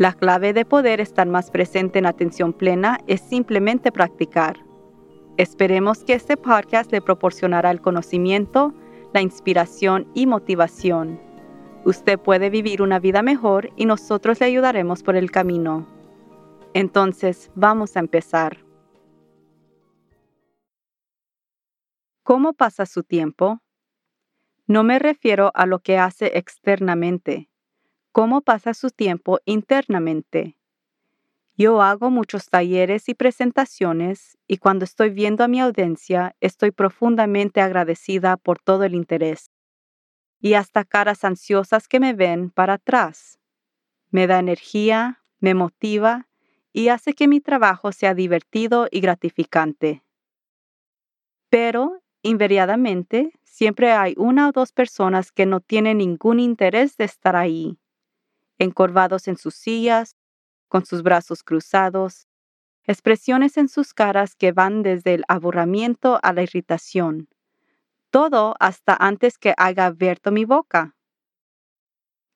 La clave de poder estar más presente en atención plena es simplemente practicar. Esperemos que este podcast le proporcionará el conocimiento, la inspiración y motivación. Usted puede vivir una vida mejor y nosotros le ayudaremos por el camino. Entonces, vamos a empezar. ¿Cómo pasa su tiempo? No me refiero a lo que hace externamente. ¿Cómo pasa su tiempo internamente? Yo hago muchos talleres y presentaciones y cuando estoy viendo a mi audiencia estoy profundamente agradecida por todo el interés y hasta caras ansiosas que me ven para atrás. Me da energía, me motiva y hace que mi trabajo sea divertido y gratificante. Pero, invariadamente, siempre hay una o dos personas que no tienen ningún interés de estar ahí, encorvados en sus sillas, con sus brazos cruzados, expresiones en sus caras que van desde el aburrimiento a la irritación, todo hasta antes que haya abierto mi boca.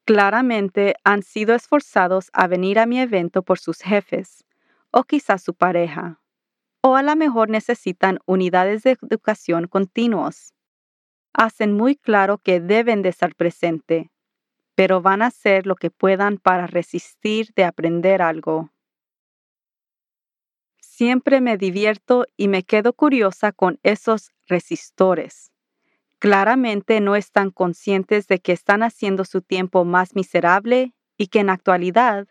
Claramente han sido esforzados a venir a mi evento por sus jefes, o quizás su pareja, o a lo mejor necesitan unidades de educación continuos hacen muy claro que deben de estar presente, pero van a hacer lo que puedan para resistir de aprender algo. Siempre me divierto y me quedo curiosa con esos resistores. Claramente no están conscientes de que están haciendo su tiempo más miserable y que en actualidad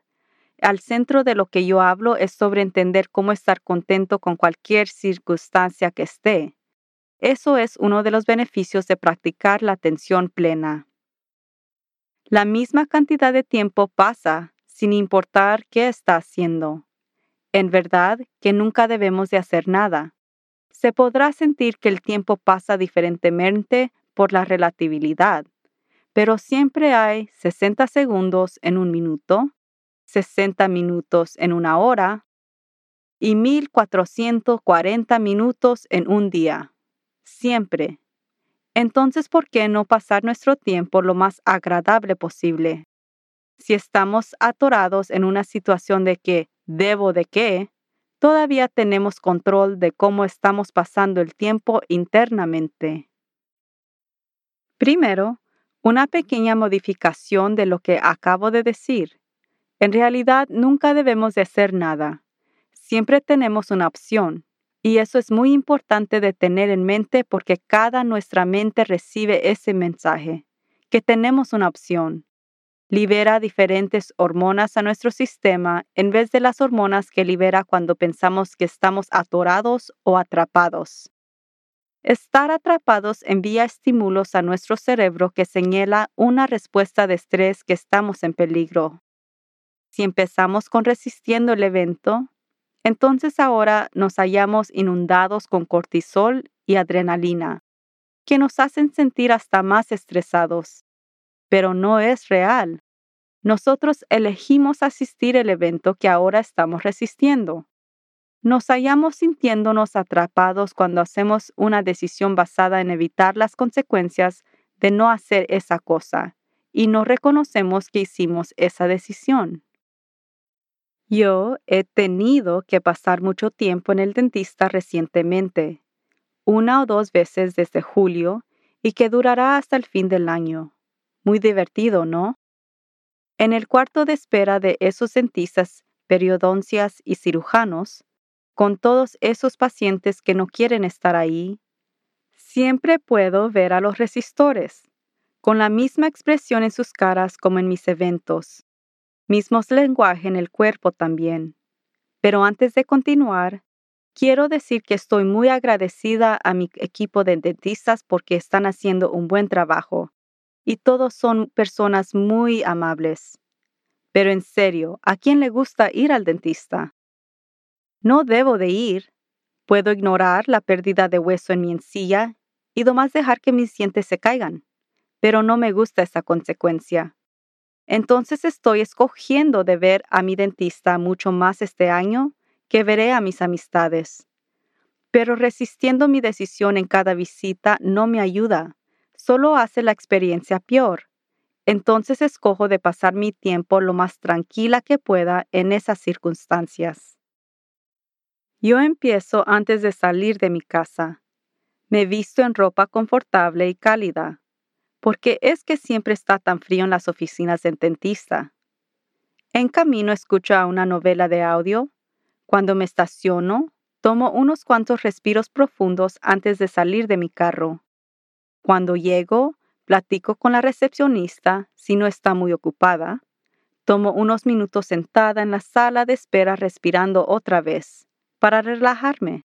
al centro de lo que yo hablo es sobre entender cómo estar contento con cualquier circunstancia que esté. Eso es uno de los beneficios de practicar la atención plena. La misma cantidad de tiempo pasa sin importar qué está haciendo. En verdad que nunca debemos de hacer nada. Se podrá sentir que el tiempo pasa diferentemente por la relatividad, pero siempre hay 60 segundos en un minuto, 60 minutos en una hora y 1440 minutos en un día siempre. Entonces, ¿por qué no pasar nuestro tiempo lo más agradable posible? Si estamos atorados en una situación de que debo de qué, todavía tenemos control de cómo estamos pasando el tiempo internamente. Primero, una pequeña modificación de lo que acabo de decir. En realidad, nunca debemos de hacer nada. Siempre tenemos una opción. Y eso es muy importante de tener en mente porque cada nuestra mente recibe ese mensaje, que tenemos una opción. Libera diferentes hormonas a nuestro sistema en vez de las hormonas que libera cuando pensamos que estamos atorados o atrapados. Estar atrapados envía estímulos a nuestro cerebro que señala una respuesta de estrés que estamos en peligro. Si empezamos con resistiendo el evento, entonces ahora nos hallamos inundados con cortisol y adrenalina, que nos hacen sentir hasta más estresados. Pero no es real. Nosotros elegimos asistir al evento que ahora estamos resistiendo. Nos hallamos sintiéndonos atrapados cuando hacemos una decisión basada en evitar las consecuencias de no hacer esa cosa y no reconocemos que hicimos esa decisión. Yo he tenido que pasar mucho tiempo en el dentista recientemente, una o dos veces desde julio, y que durará hasta el fin del año. Muy divertido, ¿no? En el cuarto de espera de esos dentistas, periodoncias y cirujanos, con todos esos pacientes que no quieren estar ahí, siempre puedo ver a los resistores, con la misma expresión en sus caras como en mis eventos mismos lenguaje en el cuerpo también. Pero antes de continuar, quiero decir que estoy muy agradecida a mi equipo de dentistas porque están haciendo un buen trabajo y todos son personas muy amables. Pero en serio, ¿a quién le gusta ir al dentista? No debo de ir. Puedo ignorar la pérdida de hueso en mi encilla y nomás dejar que mis dientes se caigan. Pero no me gusta esa consecuencia. Entonces estoy escogiendo de ver a mi dentista mucho más este año que veré a mis amistades. Pero resistiendo mi decisión en cada visita no me ayuda, solo hace la experiencia peor. Entonces escojo de pasar mi tiempo lo más tranquila que pueda en esas circunstancias. Yo empiezo antes de salir de mi casa. Me visto en ropa confortable y cálida, porque es que siempre está tan frío en las oficinas del dentista. En camino escucho una novela de audio. Cuando me estaciono, tomo unos cuantos respiros profundos antes de salir de mi carro. Cuando llego, platico con la recepcionista si no está muy ocupada. Tomo unos minutos sentada en la sala de espera respirando otra vez para relajarme.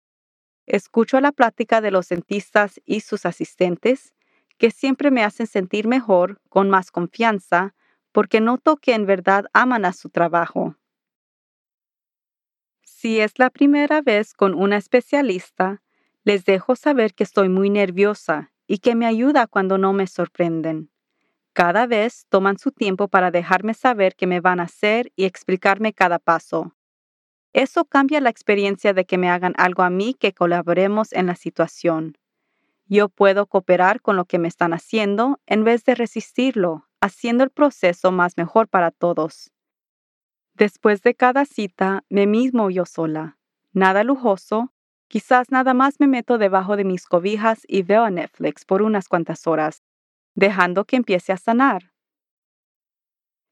Escucho la plática de los dentistas y sus asistentes, que siempre me hacen sentir mejor, con más confianza, porque noto que en verdad aman a su trabajo. Si es la primera vez con una especialista, les dejo saber que estoy muy nerviosa y que me ayuda cuando no me sorprenden. Cada vez toman su tiempo para dejarme saber qué me van a hacer y explicarme cada paso. Eso cambia la experiencia de que me hagan algo a mí que colaboremos en la situación. Yo puedo cooperar con lo que me están haciendo en vez de resistirlo, haciendo el proceso más mejor para todos. Después de cada cita, me mismo yo sola. Nada lujoso, quizás nada más me meto debajo de mis cobijas y veo a Netflix por unas cuantas horas, dejando que empiece a sanar.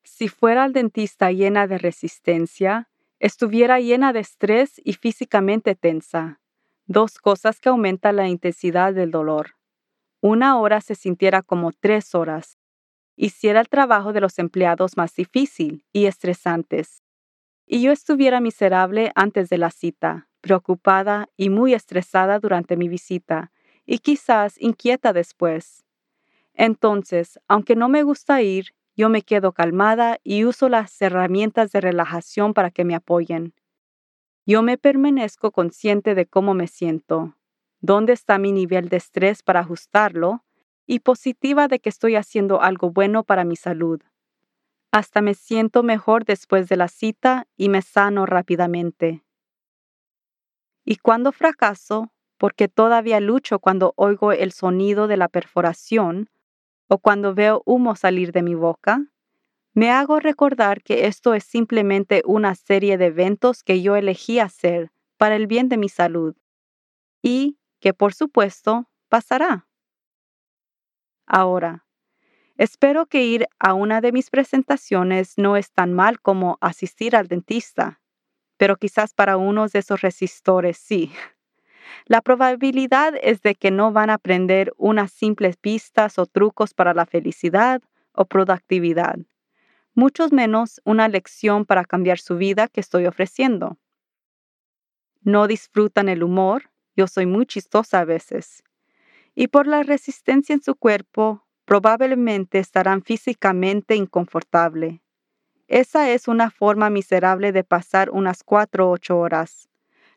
Si fuera al dentista llena de resistencia, estuviera llena de estrés y físicamente tensa, dos cosas que aumentan la intensidad del dolor. Una hora se sintiera como tres horas. Hiciera el trabajo de los empleados más difícil y estresantes. Y yo estuviera miserable antes de la cita, preocupada y muy estresada durante mi visita, y quizás inquieta después. Entonces, aunque no me gusta ir, yo me quedo calmada y uso las herramientas de relajación para que me apoyen. Yo me permanezco consciente de cómo me siento, dónde está mi nivel de estrés para ajustarlo y positiva de que estoy haciendo algo bueno para mi salud. Hasta me siento mejor después de la cita y me sano rápidamente. Y cuando fracaso, porque todavía lucho cuando oigo el sonido de la perforación o cuando veo humo salir de mi boca, me hago recordar que esto es simplemente una serie de eventos que yo elegí hacer para el bien de mi salud y que por supuesto pasará. Ahora, espero que ir a una de mis presentaciones no es tan mal como asistir al dentista, pero quizás para unos de esos resistores sí. La probabilidad es de que no van a aprender unas simples pistas o trucos para la felicidad o productividad, mucho menos una lección para cambiar su vida que estoy ofreciendo. No disfrutan el humor, yo soy muy chistosa a veces, y por la resistencia en su cuerpo, probablemente estarán físicamente inconfortable. Esa es una forma miserable de pasar unas cuatro o ocho horas.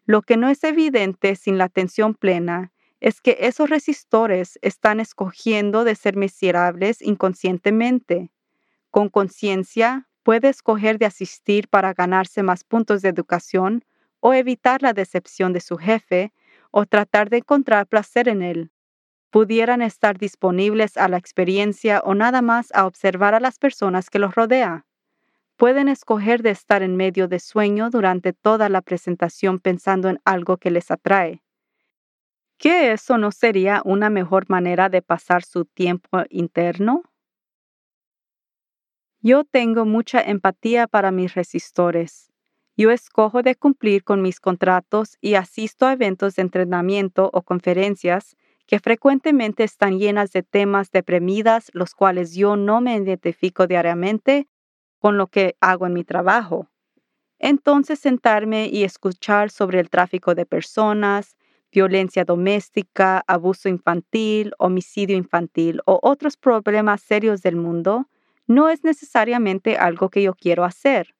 Lo que no es evidente sin la atención plena es que esos resistores están escogiendo de ser miserables inconscientemente. Con conciencia, puede escoger de asistir para ganarse más puntos de educación o evitar la decepción de su jefe o tratar de encontrar placer en él. Pudieran estar disponibles a la experiencia o nada más a observar a las personas que los rodea pueden escoger de estar en medio de sueño durante toda la presentación pensando en algo que les atrae. ¿Qué eso no sería una mejor manera de pasar su tiempo interno? Yo tengo mucha empatía para mis resistores. Yo escojo de cumplir con mis contratos y asisto a eventos de entrenamiento o conferencias que frecuentemente están llenas de temas deprimidas, los cuales yo no me identifico diariamente con lo que hago en mi trabajo. Entonces sentarme y escuchar sobre el tráfico de personas, violencia doméstica, abuso infantil, homicidio infantil o otros problemas serios del mundo no es necesariamente algo que yo quiero hacer.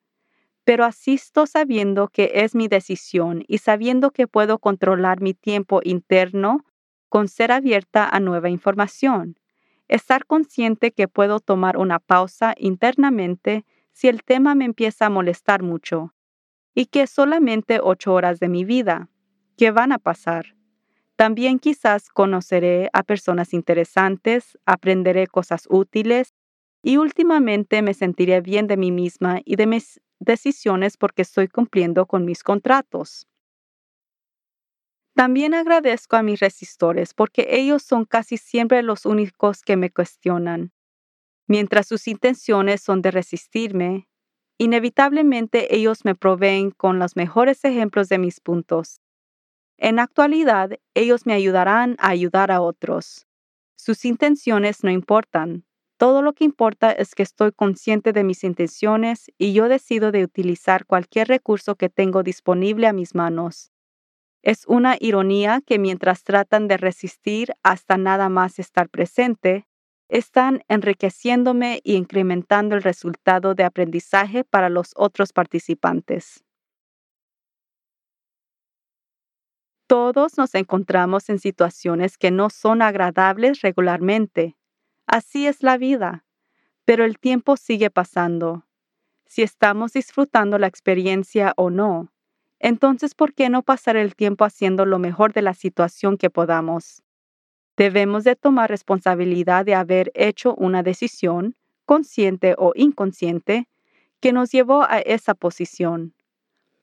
pero asisto sabiendo que es mi decisión y sabiendo que puedo controlar mi tiempo interno con ser abierta a nueva información. Estar consciente que puedo tomar una pausa internamente si el tema me empieza a molestar mucho y que solamente ocho horas de mi vida, que van a pasar. También quizás conoceré a personas interesantes, aprenderé cosas útiles y últimamente me sentiré bien de mí misma y de mis decisiones porque estoy cumpliendo con mis contratos. También agradezco a mis resistores porque ellos son casi siempre los únicos que me cuestionan. Mientras sus intenciones son de resistirme, inevitablemente ellos me proveen con los mejores ejemplos de mis puntos. En actualidad, ellos me ayudarán a ayudar a otros. Sus intenciones no importan. Todo lo que importa es que estoy consciente de mis intenciones y yo decido de utilizar cualquier recurso que tengo disponible a mis manos. Es una ironía que mientras tratan de resistir hasta nada más estar presente, están enriqueciéndome y incrementando el resultado de aprendizaje para los otros participantes. Todos nos encontramos en situaciones que no son agradables regularmente. Así es la vida, pero el tiempo sigue pasando. Si estamos disfrutando la experiencia o no, entonces ¿por qué no pasar el tiempo haciendo lo mejor de la situación que podamos? Debemos de tomar responsabilidad de haber hecho una decisión, consciente o inconsciente, que nos llevó a esa posición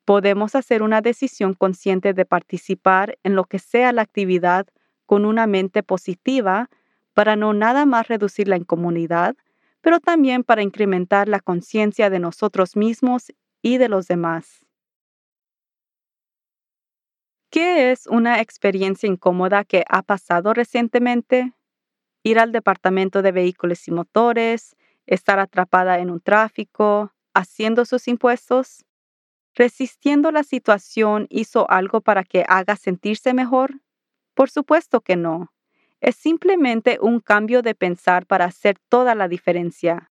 podemos hacer una decisión consciente de participar en lo que sea la actividad con una mente positiva para no nada más reducir la incomunidad, pero también para incrementar la conciencia de nosotros mismos y de los demás. ¿Qué es una experiencia incómoda que ha pasado recientemente? Ir al departamento de vehículos y motores, estar atrapada en un tráfico, haciendo sus impuestos. ¿Resistiendo la situación hizo algo para que haga sentirse mejor? Por supuesto que no. Es simplemente un cambio de pensar para hacer toda la diferencia.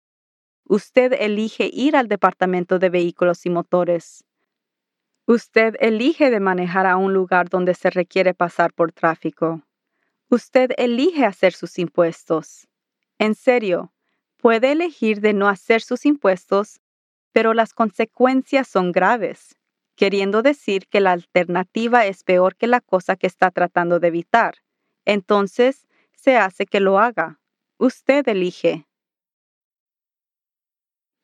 Usted elige ir al departamento de vehículos y motores. Usted elige de manejar a un lugar donde se requiere pasar por tráfico. Usted elige hacer sus impuestos. En serio, puede elegir de no hacer sus impuestos pero las consecuencias son graves, queriendo decir que la alternativa es peor que la cosa que está tratando de evitar. Entonces, se hace que lo haga. Usted elige.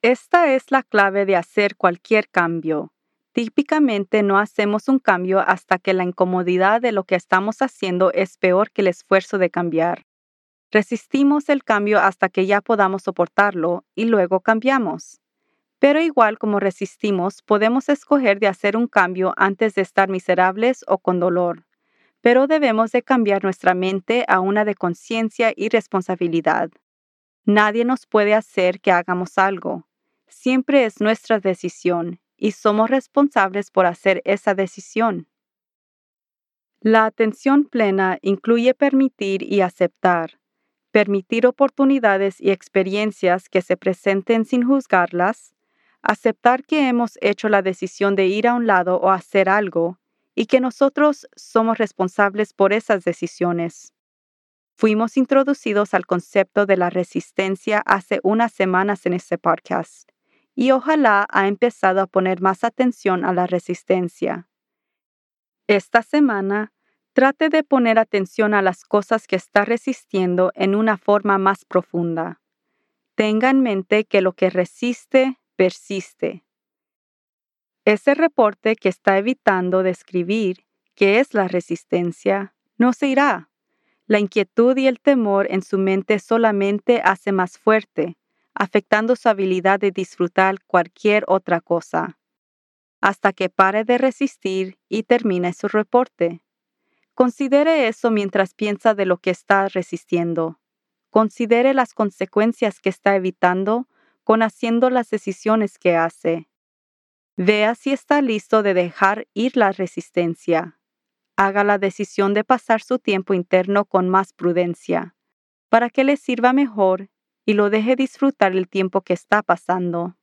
Esta es la clave de hacer cualquier cambio. Típicamente no hacemos un cambio hasta que la incomodidad de lo que estamos haciendo es peor que el esfuerzo de cambiar. Resistimos el cambio hasta que ya podamos soportarlo y luego cambiamos. Pero igual como resistimos, podemos escoger de hacer un cambio antes de estar miserables o con dolor. Pero debemos de cambiar nuestra mente a una de conciencia y responsabilidad. Nadie nos puede hacer que hagamos algo. Siempre es nuestra decisión y somos responsables por hacer esa decisión. La atención plena incluye permitir y aceptar, permitir oportunidades y experiencias que se presenten sin juzgarlas, aceptar que hemos hecho la decisión de ir a un lado o hacer algo y que nosotros somos responsables por esas decisiones. Fuimos introducidos al concepto de la resistencia hace unas semanas en este podcast y ojalá ha empezado a poner más atención a la resistencia. Esta semana, trate de poner atención a las cosas que está resistiendo en una forma más profunda. Tenga en mente que lo que resiste persiste. Ese reporte que está evitando describir qué es la resistencia no se irá. La inquietud y el temor en su mente solamente hace más fuerte, afectando su habilidad de disfrutar cualquier otra cosa, hasta que pare de resistir y termine su reporte. Considere eso mientras piensa de lo que está resistiendo. Considere las consecuencias que está evitando con haciendo las decisiones que hace. Vea si está listo de dejar ir la resistencia. Haga la decisión de pasar su tiempo interno con más prudencia, para que le sirva mejor y lo deje disfrutar el tiempo que está pasando.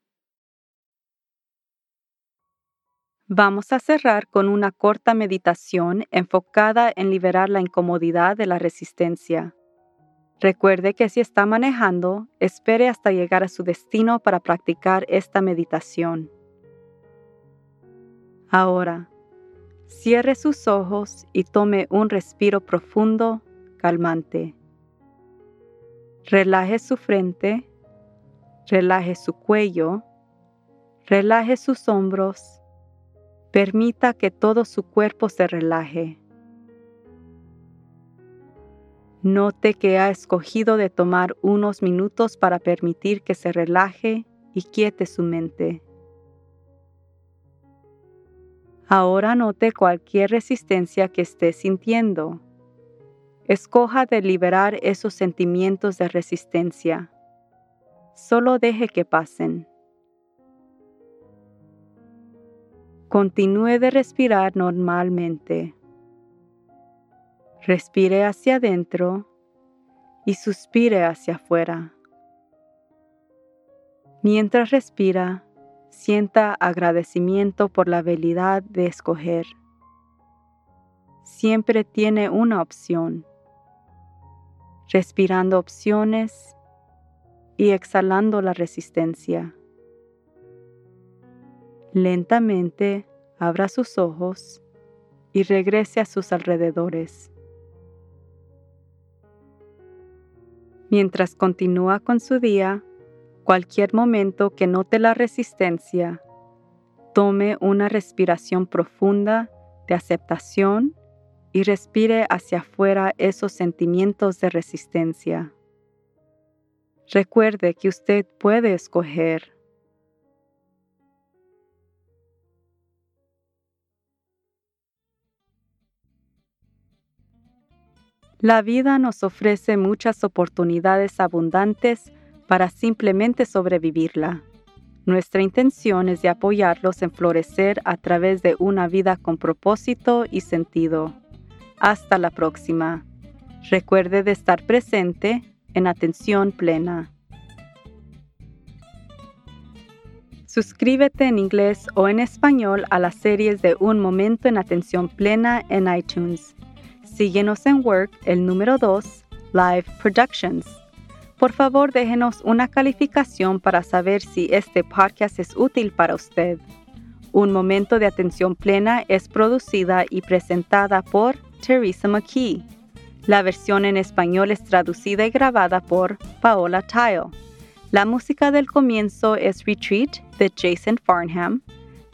Vamos a cerrar con una corta meditación enfocada en liberar la incomodidad de la resistencia. Recuerde que si está manejando, espere hasta llegar a su destino para practicar esta meditación. Ahora, cierre sus ojos y tome un respiro profundo, calmante. Relaje su frente, relaje su cuello, relaje sus hombros, permita que todo su cuerpo se relaje. Note que ha escogido de tomar unos minutos para permitir que se relaje y quiete su mente. Ahora note cualquier resistencia que esté sintiendo. Escoja de liberar esos sentimientos de resistencia. Solo deje que pasen. Continúe de respirar normalmente. Respire hacia adentro y suspire hacia afuera. Mientras respira, sienta agradecimiento por la habilidad de escoger. Siempre tiene una opción. Respirando opciones y exhalando la resistencia. Lentamente abra sus ojos y regrese a sus alrededores. Mientras continúa con su día, cualquier momento que note la resistencia, tome una respiración profunda de aceptación y respire hacia afuera esos sentimientos de resistencia. Recuerde que usted puede escoger La vida nos ofrece muchas oportunidades abundantes para simplemente sobrevivirla. Nuestra intención es de apoyarlos en florecer a través de una vida con propósito y sentido. Hasta la próxima. Recuerde de estar presente en atención plena. Suscríbete en inglés o en español a las series de Un Momento en Atención Plena en iTunes. Síguenos en Work, el número 2, Live Productions. Por favor, déjenos una calificación para saber si este podcast es útil para usted. Un momento de atención plena es producida y presentada por Teresa McKee. La versión en español es traducida y grabada por Paola Tile. La música del comienzo es Retreat de Jason Farnham.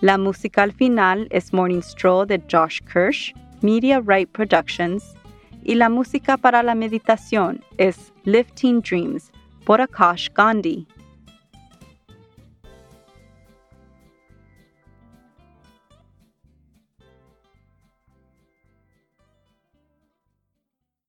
La música al final es Morning Stroll de Josh Kirsch. Media Right Productions y la música para la meditación es Lifting Dreams por Akash Gandhi.